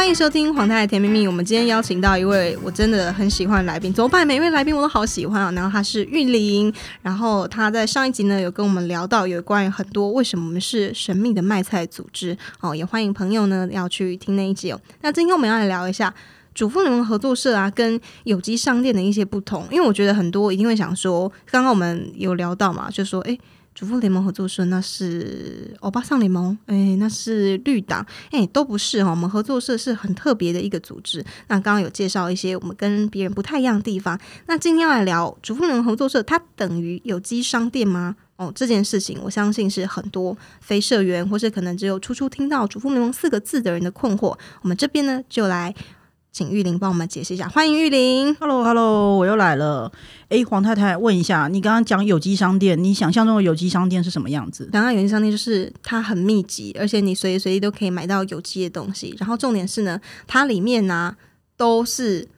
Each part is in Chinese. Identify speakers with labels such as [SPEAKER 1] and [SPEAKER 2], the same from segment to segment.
[SPEAKER 1] 欢迎收听黄太太甜蜜蜜。我们今天邀请到一位我真的很喜欢的来宾，怎么办？每位来宾我都好喜欢啊。然后他是玉玲，然后他在上一集呢有跟我们聊到有关于很多为什么我们是神秘的卖菜组织哦，也欢迎朋友呢要去听那一集哦。那今天我们要来聊一下主妇联盟合作社啊，跟有机商店的一些不同，因为我觉得很多一定会想说，刚刚我们有聊到嘛，就说哎。主妇联盟合作社那是欧巴桑联盟，哎，那是绿党，哎，都不是哈。我们合作社是很特别的一个组织。那刚刚有介绍一些我们跟别人不太一样的地方。那今天要来聊主妇联盟合作社，它等于有机商店吗？哦，这件事情我相信是很多非社员或是可能只有初初听到主妇联盟四个字的人的困惑。我们这边呢就来。请玉玲帮我们解释一下，欢迎玉玲。
[SPEAKER 2] Hello，Hello，我又来了。哎，黄太太，问一下，你刚刚讲有机商店，你想象中的有机商店是什么样子？
[SPEAKER 1] 刚刚有机商店就是它很密集，而且你随时随地都可以买到有机的东西。然后重点是呢，它里面呢、啊、都是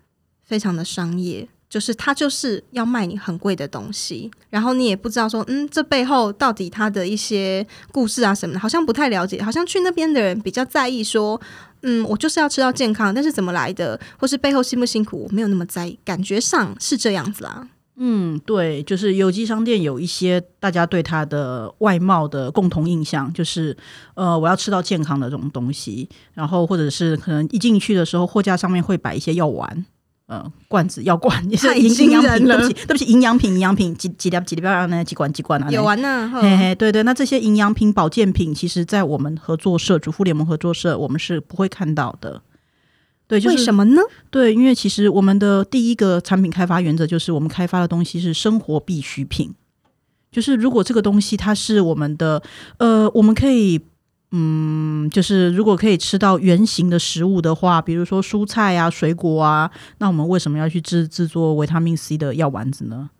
[SPEAKER 1] 非常的商业。就是他就是要卖你很贵的东西，然后你也不知道说，嗯，这背后到底他的一些故事啊什么的，好像不太了解。好像去那边的人比较在意说，嗯，我就是要吃到健康，但是怎么来的，或是背后辛不辛苦，我没有那么在意。感觉上是这样子啦。
[SPEAKER 2] 嗯，对，就是有机商店有一些大家对它的外貌的共同印象，就是呃，我要吃到健康的这种东西，然后或者是可能一进去的时候，货架上面会摆一些药丸。呃，罐子药罐 也是营营养品，对不起，对不起，营养品，营养品几几粒几粒不要那几罐几罐啊，
[SPEAKER 1] 有完呢，
[SPEAKER 2] 嘿嘿，对对，那这些营养品、保健品，其实在我们合作社主妇联盟合作社，我们是不会看到的。对，就是，
[SPEAKER 1] 为什么呢？
[SPEAKER 2] 对，因为其实我们的第一个产品开发原则就是，我们开发的东西是生活必需品，就是如果这个东西它是我们的，呃，我们可以。嗯，就是如果可以吃到原形的食物的话，比如说蔬菜啊、水果啊，那我们为什么要去制制作维他命 C 的药丸子呢？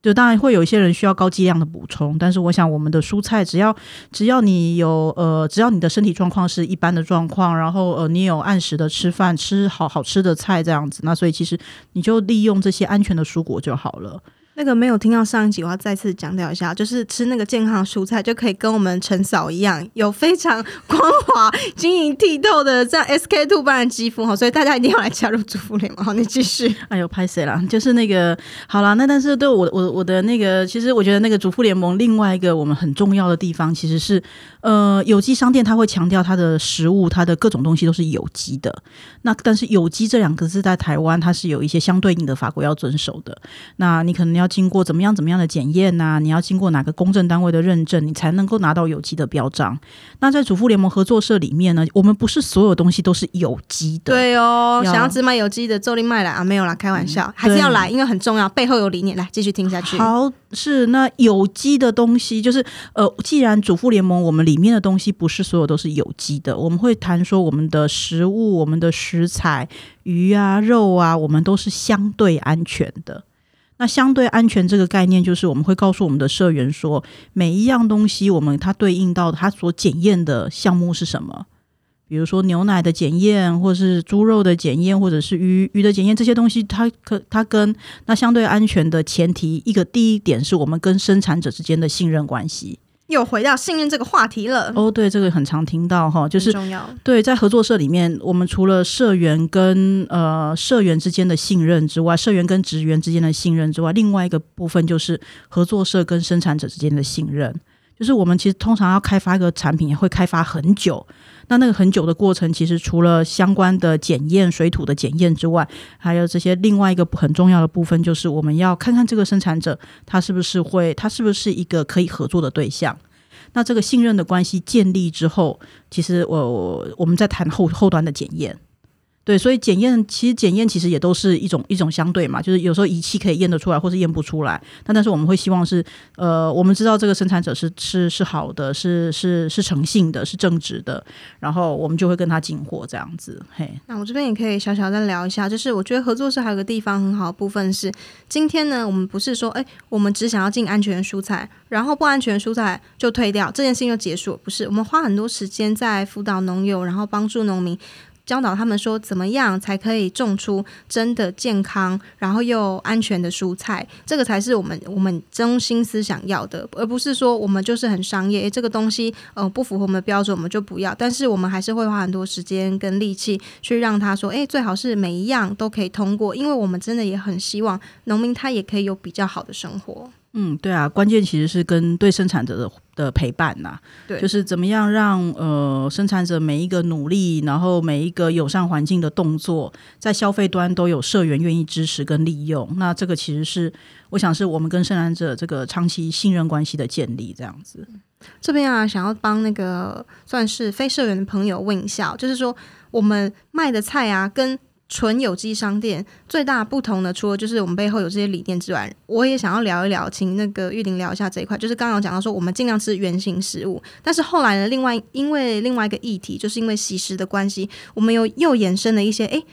[SPEAKER 2] 就当然会有一些人需要高剂量的补充，但是我想我们的蔬菜只要只要你有呃，只要你的身体状况是一般的状况，然后呃，你有按时的吃饭，吃好好吃的菜这样子，那所以其实你就利用这些安全的蔬果就好了。
[SPEAKER 1] 那个没有听到上一集，我要再次强调一下，就是吃那个健康蔬菜，就可以跟我们陈嫂一样，有非常光滑、晶莹剔透的这样 SK two 般的肌肤哈，所以大家一定要来加入主妇联盟。好，你继续。
[SPEAKER 2] 哎呦，拍谁啦？就是那个好啦，那但是对我我我的那个，其实我觉得那个主妇联盟另外一个我们很重要的地方，其实是呃有机商店，它会强调它的食物，它的各种东西都是有机的。那但是有机这两个字在台湾，它是有一些相对应的法规要遵守的。那你可能要。经过怎么样怎么样的检验呐、啊？你要经过哪个公证单位的认证，你才能够拿到有机的标章？那在主妇联盟合作社里面呢，我们不是所有东西都是有机的。
[SPEAKER 1] 对哦，想要只买有机的，做另卖来啊，没有啦，开玩笑，嗯、还是要来，因为很重要，背后有理念。来，继续听下去。
[SPEAKER 2] 好，是那有机的东西，就是呃，既然主妇联盟我们里面的东西不是所有都是有机的，我们会谈说我们的食物、我们的食材、鱼啊、肉啊，我们都是相对安全的。那相对安全这个概念，就是我们会告诉我们的社员说，每一样东西我们它对应到它所检验的项目是什么？比如说牛奶的检验，或是猪肉的检验，或者是鱼鱼的检验，这些东西它可它跟那相对安全的前提，一个第一点是我们跟生产者之间的信任关系。
[SPEAKER 1] 又回到信任这个话题了。
[SPEAKER 2] 哦，对，这个很常听到哈，就是
[SPEAKER 1] 重要。
[SPEAKER 2] 对，在合作社里面，我们除了社员跟呃社员之间的信任之外，社员跟职员之间的信任之外，另外一个部分就是合作社跟生产者之间的信任。就是我们其实通常要开发一个产品，也会开发很久。那那个很久的过程，其实除了相关的检验、水土的检验之外，还有这些另外一个很重要的部分，就是我们要看看这个生产者他是不是会，他是不是一个可以合作的对象。那这个信任的关系建立之后，其实我我们在谈后后端的检验。对，所以检验其实检验其实也都是一种一种相对嘛，就是有时候仪器可以验得出来，或是验不出来。但但是我们会希望是，呃，我们知道这个生产者是是是好的，是是是诚信的，是正直的，然后我们就会跟他进货这样子。嘿，
[SPEAKER 1] 那我这边也可以小小再聊一下，就是我觉得合作社还有个地方很好的部分是，今天呢，我们不是说，哎，我们只想要进安全蔬菜，然后不安全蔬菜就退掉，这件事情就结束，不是，我们花很多时间在辅导农友，然后帮助农民。教导他们说怎么样才可以种出真的健康，然后又安全的蔬菜，这个才是我们我们中心思想要的，而不是说我们就是很商业，诶，这个东西呃不符合我们的标准，我们就不要。但是我们还是会花很多时间跟力气去让他说，诶，最好是每一样都可以通过，因为我们真的也很希望农民他也可以有比较好的生活。
[SPEAKER 2] 嗯，对啊，关键其实是跟对生产者的的陪伴呐、啊，
[SPEAKER 1] 对，
[SPEAKER 2] 就是怎么样让呃生产者每一个努力，然后每一个友善环境的动作，在消费端都有社员愿意支持跟利用。那这个其实是我想是我们跟生产者这个长期信任关系的建立，这样子。
[SPEAKER 1] 这边啊，想要帮那个算是非社员的朋友问一下，就是说我们卖的菜啊，跟纯有机商店最大不同的，除了就是我们背后有这些理念之外，我也想要聊一聊，请那个玉玲聊一下这一块。就是刚刚讲到说，我们尽量吃原形食物，但是后来呢，另外因为另外一个议题，就是因为喜食的关系，我们又又衍生了一些诶。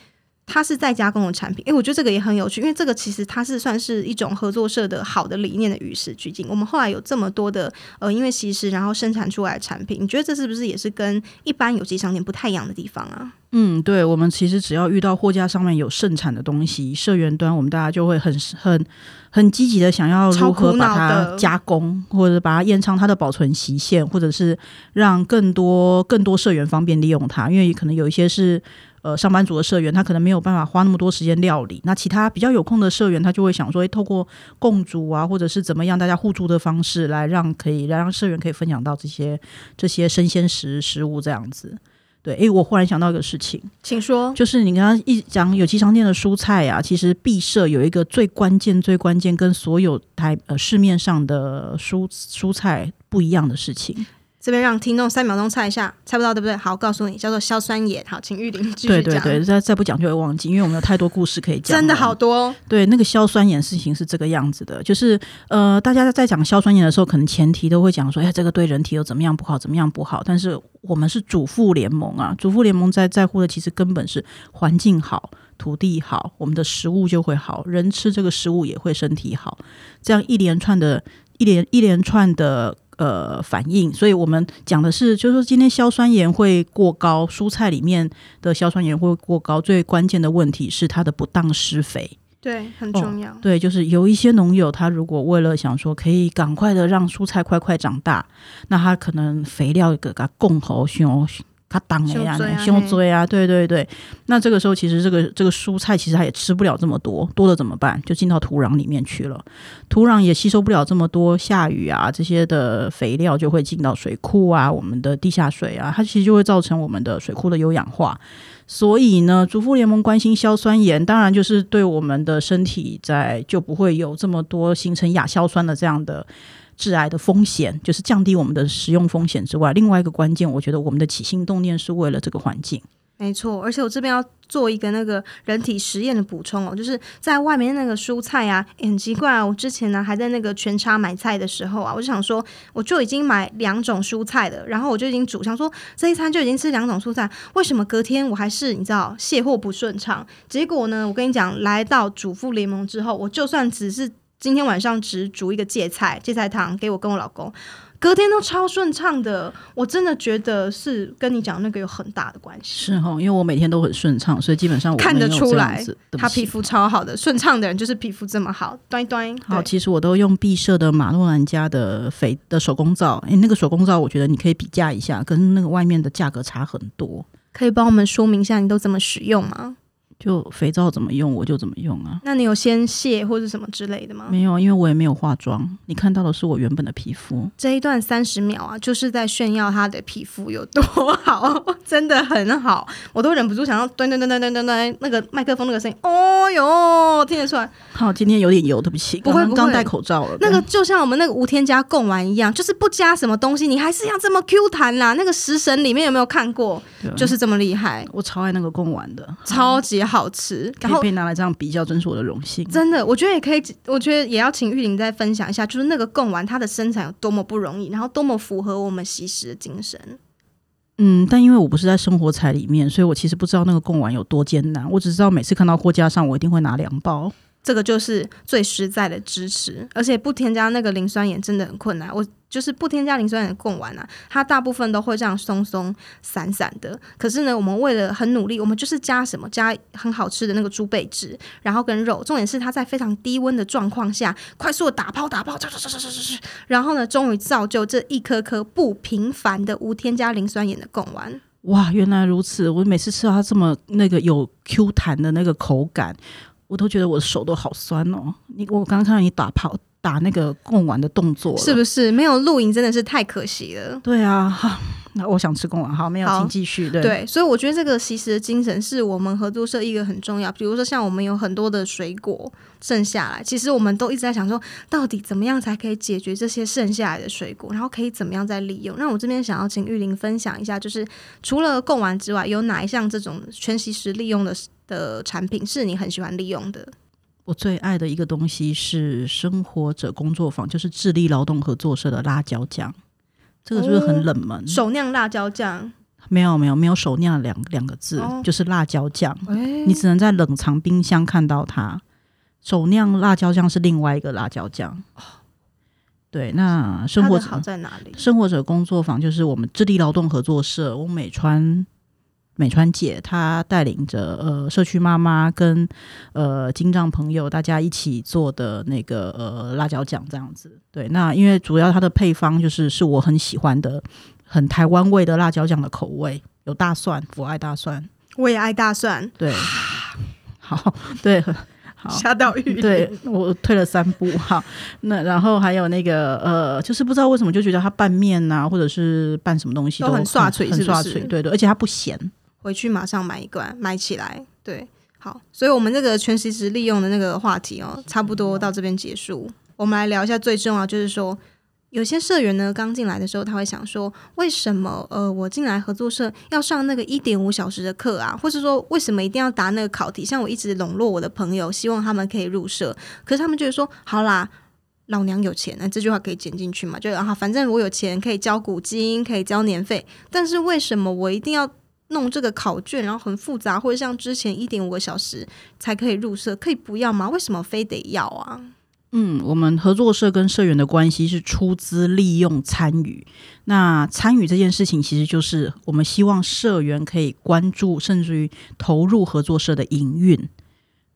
[SPEAKER 1] 它是再加工的产品，诶，我觉得这个也很有趣，因为这个其实它是算是一种合作社的好的理念的与时俱进。我们后来有这么多的呃，因为惜食然后生产出来的产品，你觉得这是不是也是跟一般有机商店不太一样的地方啊？
[SPEAKER 2] 嗯，对，我们其实只要遇到货架上面有盛产的东西，社员端我们大家就会很很很积极的想要如何把它加工，或者把它延长它的保存期限，或者是让更多更多社员方便利用它，因为可能有一些是。呃，上班族的社员他可能没有办法花那么多时间料理，那其他比较有空的社员他就会想说，诶，透过共煮啊，或者是怎么样，大家互助的方式来让可以来让社员可以分享到这些这些生鲜食食物这样子。对，诶，我忽然想到一个事情，
[SPEAKER 1] 请说，
[SPEAKER 2] 就是你刚刚一讲有机商店的蔬菜啊，其实毕设有一个最关键、最关键跟所有台呃市面上的蔬蔬菜不一样的事情。
[SPEAKER 1] 这边让听众三秒钟猜一下，猜不到对不对？好，告诉你，叫做硝酸盐。好，请玉玲继续讲。
[SPEAKER 2] 对对对，再再不讲就会忘记，因为我们有太多故事可以讲。
[SPEAKER 1] 真的好多。
[SPEAKER 2] 对，那个硝酸盐事情是这个样子的，就是呃，大家在讲硝酸盐的时候，可能前提都会讲说，哎，这个对人体有怎么样不好，怎么样不好。但是我们是主妇联盟啊，主妇联盟在在乎的其实根本是环境好、土地好，我们的食物就会好，人吃这个食物也会身体好。这样一连串的、一连一连串的。呃，反应，所以我们讲的是，就是说今天硝酸盐会过高，蔬菜里面的硝酸盐会过高，最关键的问题是它的不当施肥，
[SPEAKER 1] 对，很重要。
[SPEAKER 2] 哦，对，就是有一些农友，他如果为了想说可以赶快的让蔬菜快快长大，那他可能肥料给它供。他当了呀，胸椎啊，对对对。那这个时候，其实这个这个蔬菜其实它也吃不了这么多，多了怎么办？就进到土壤里面去了。土壤也吸收不了这么多，下雨啊这些的肥料就会进到水库啊，我们的地下水啊，它其实就会造成我们的水库的有氧化。所以呢，主妇联盟关心硝酸盐，当然就是对我们的身体在就不会有这么多形成亚硝酸的这样的。致癌的风险就是降低我们的食用风险之外，另外一个关键，我觉得我们的起心动念是为了这个环境。
[SPEAKER 1] 没错，而且我这边要做一个那个人体实验的补充哦，就是在外面那个蔬菜啊，欸、很奇怪啊，我之前呢还在那个全差买菜的时候啊，我就想说，我就已经买两种蔬菜了，然后我就已经煮，想说这一餐就已经吃两种蔬菜，为什么隔天我还是你知道卸货不顺畅？结果呢，我跟你讲，来到主妇联盟之后，我就算只是。今天晚上只煮一个芥菜芥菜汤给我跟我老公，隔天都超顺畅的。我真的觉得是跟你讲那个有很大的关系。
[SPEAKER 2] 是哦，因为我每天都很顺畅，所以基本上我
[SPEAKER 1] 看得出来他皮肤超好的。顺畅的人就是皮肤这么好。端端
[SPEAKER 2] 好，其实我都用敝社的马诺兰家的肥的手工皂。诶，那个手工皂我觉得你可以比价一下，跟那个外面的价格差很多。
[SPEAKER 1] 可以帮我们说明一下你都怎么使用吗？
[SPEAKER 2] 就肥皂怎么用我就怎么用啊？
[SPEAKER 1] 那你有先卸或者什么之类的吗？
[SPEAKER 2] 没有，因为我也没有化妆。你看到的是我原本的皮肤。这
[SPEAKER 1] 一段三十秒啊，就是在炫耀他的皮肤有多好，真的很好，我都忍不住想要端端端端端端端那个麦克风那个声音，哦哟，听得出来。
[SPEAKER 2] 好，今天有点油，对不起，不会，刚戴口罩了。
[SPEAKER 1] 那个就像我们那个无添加贡丸一样，就是不加什么东西，你还是要这么 Q 弹啦。那个食神里面有没有看过？就是这么厉害。
[SPEAKER 2] 我超爱那个贡丸的，
[SPEAKER 1] 超级。好吃，然后
[SPEAKER 2] 可以被拿来这样比较，真是我的荣幸。
[SPEAKER 1] 真的，我觉得也可以，我觉得也要请玉玲再分享一下，就是那个贡丸它的生产有多么不容易，然后多么符合我们西食的精神。
[SPEAKER 2] 嗯，但因为我不是在生活彩里面，所以我其实不知道那个贡丸有多艰难。我只知道每次看到货架上，我一定会拿两包。
[SPEAKER 1] 这个就是最实在的支持，而且不添加那个磷酸盐真的很困难。我就是不添加磷酸盐的贡丸啊，它大部分都会这样松松散散的。可是呢，我们为了很努力，我们就是加什么加很好吃的那个猪背脂，然后跟肉。重点是它在非常低温的状况下，快速的打泡打泡，然后呢，终于造就这一颗颗不平凡的无添加磷酸盐的贡丸。
[SPEAKER 2] 哇，原来如此！我每次吃到它这么那个有 Q 弹的那个口感。我都觉得我的手都好酸哦！你我刚看到你打跑打那个贡丸的动作，
[SPEAKER 1] 是不是没有露营真的是太可惜了？
[SPEAKER 2] 对啊，那我想吃贡丸，好，没有，请继续。对
[SPEAKER 1] 对，所以我觉得这个其实的精神是我们合作社一个很重要。比如说像我们有很多的水果剩下来，其实我们都一直在想说，到底怎么样才可以解决这些剩下来的水果，然后可以怎么样再利用？那我这边想要请玉玲分享一下，就是除了贡丸之外，有哪一项这种全惜食利用的？的产品是你很喜欢利用的。
[SPEAKER 2] 我最爱的一个东西是生活者工作坊，就是智利劳动合作社的辣椒酱。这个是不是很冷门？哦、
[SPEAKER 1] 手酿辣椒酱？
[SPEAKER 2] 没有没有没有手酿两两个字，哦、就是辣椒酱。欸、你只能在冷藏冰箱看到它。手酿辣椒酱是另外一个辣椒酱。哦、对，那生活者
[SPEAKER 1] 好在哪里？
[SPEAKER 2] 生活者工作坊就是我们智力劳动合作社翁美川。美川姐她带领着呃社区妈妈跟呃金藏朋友大家一起做的那个呃辣椒酱这样子，对，那因为主要它的配方就是是我很喜欢的很台湾味的辣椒酱的口味，有大蒜，我爱大蒜，
[SPEAKER 1] 我也爱大蒜，
[SPEAKER 2] 对，好，对，好，
[SPEAKER 1] 吓到玉，
[SPEAKER 2] 对我退了三步，哈，那然后还有那个呃，就是不知道为什么就觉得它拌面呐、啊，或者是拌什么东西都很刷嘴，很刷嘴，对对，而且它不咸。
[SPEAKER 1] 回去马上买一罐，买起来。对，好，所以我们这个全惜食利用的那个话题哦，差不多到这边结束。我们来聊一下最重要，就是说，有些社员呢刚进来的时候，他会想说，为什么呃我进来合作社要上那个一点五小时的课啊？或是说，为什么一定要答那个考题？像我一直笼络我的朋友，希望他们可以入社，可是他们觉得说，好啦，老娘有钱，那这句话可以剪进去嘛？就啊，反正我有钱，可以交股金，可以交年费，但是为什么我一定要？弄这个考卷，然后很复杂，或者像之前一点五个小时才可以入社，可以不要吗？为什么非得要啊？
[SPEAKER 2] 嗯，我们合作社跟社员的关系是出资利用参与。那参与这件事情，其实就是我们希望社员可以关注，甚至于投入合作社的营运。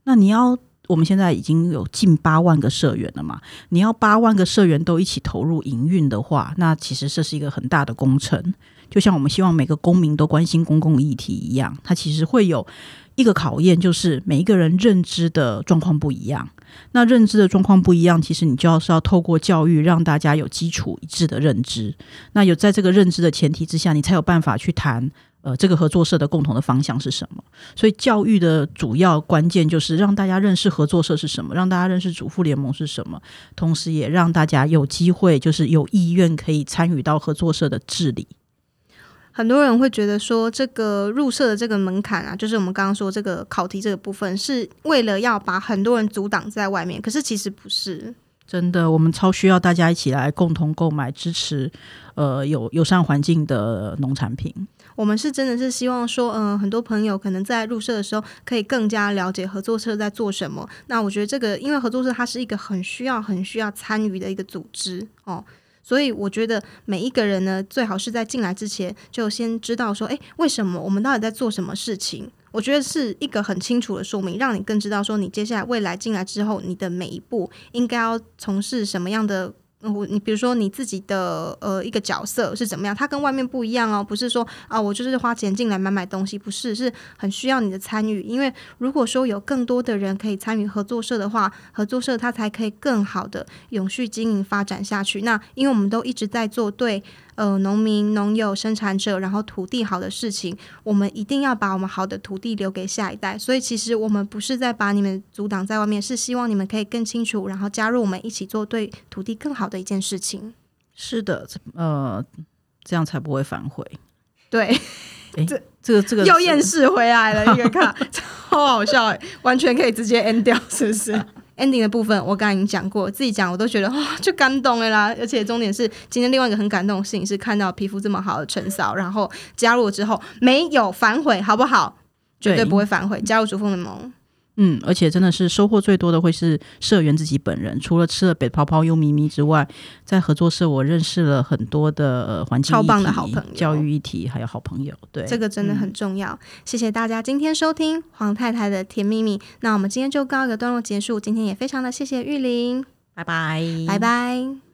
[SPEAKER 2] 那你要，我们现在已经有近八万个社员了嘛？你要八万个社员都一起投入营运的话，那其实这是一个很大的工程。就像我们希望每个公民都关心公共议题一样，它其实会有一个考验，就是每一个人认知的状况不一样。那认知的状况不一样，其实你就要是要透过教育，让大家有基础一致的认知。那有在这个认知的前提之下，你才有办法去谈呃这个合作社的共同的方向是什么。所以教育的主要关键就是让大家认识合作社是什么，让大家认识主妇联盟是什么，同时也让大家有机会，就是有意愿可以参与到合作社的治理。
[SPEAKER 1] 很多人会觉得说，这个入社的这个门槛啊，就是我们刚刚说这个考题这个部分，是为了要把很多人阻挡在外面。可是其实不是，
[SPEAKER 2] 真的，我们超需要大家一起来共同购买支持，呃，有友善环境的农产品。
[SPEAKER 1] 我们是真的是希望说，嗯、呃，很多朋友可能在入社的时候，可以更加了解合作社在做什么。那我觉得这个，因为合作社它是一个很需要、很需要参与的一个组织哦。所以我觉得每一个人呢，最好是在进来之前就先知道说，哎，为什么我们到底在做什么事情？我觉得是一个很清楚的说明，让你更知道说，你接下来未来进来之后，你的每一步应该要从事什么样的。我你比如说你自己的呃一个角色是怎么样？它跟外面不一样哦，不是说啊我就是花钱进来买买东西，不是，是很需要你的参与。因为如果说有更多的人可以参与合作社的话，合作社它才可以更好的永续经营发展下去。那因为我们都一直在做对。呃，农民、农友、生产者，然后土地好的事情，我们一定要把我们好的土地留给下一代。所以，其实我们不是在把你们阻挡在外面，是希望你们可以更清楚，然后加入我们一起做对土地更好的一件事情。
[SPEAKER 2] 是的，呃，这样才不会反悔。
[SPEAKER 1] 对，
[SPEAKER 2] 诶这这个这个
[SPEAKER 1] 又厌世回来了，一个卡，超好笑，完全可以直接 end 掉，是不是？Ending 的部分我刚才已经讲过，自己讲我都觉得哇、哦，就感动了啦！而且重点是，今天另外一个很感动的事情是看到皮肤这么好的陈嫂，然后加入之后没有反悔，好不好？绝对不会反悔，加入主妇联盟。
[SPEAKER 2] 嗯，而且真的是收获最多的会是社员自己本人。除了吃了北泡泡优咪咪之外，在合作社我认识了很多的环境
[SPEAKER 1] 超棒的好朋友、
[SPEAKER 2] 教育议题，还有好朋友。对，
[SPEAKER 1] 这个真的很重要。嗯、谢谢大家今天收听黄太太的甜蜜蜜。那我们今天就告一个段落结束。今天也非常的谢谢玉玲，
[SPEAKER 2] 拜拜，
[SPEAKER 1] 拜拜。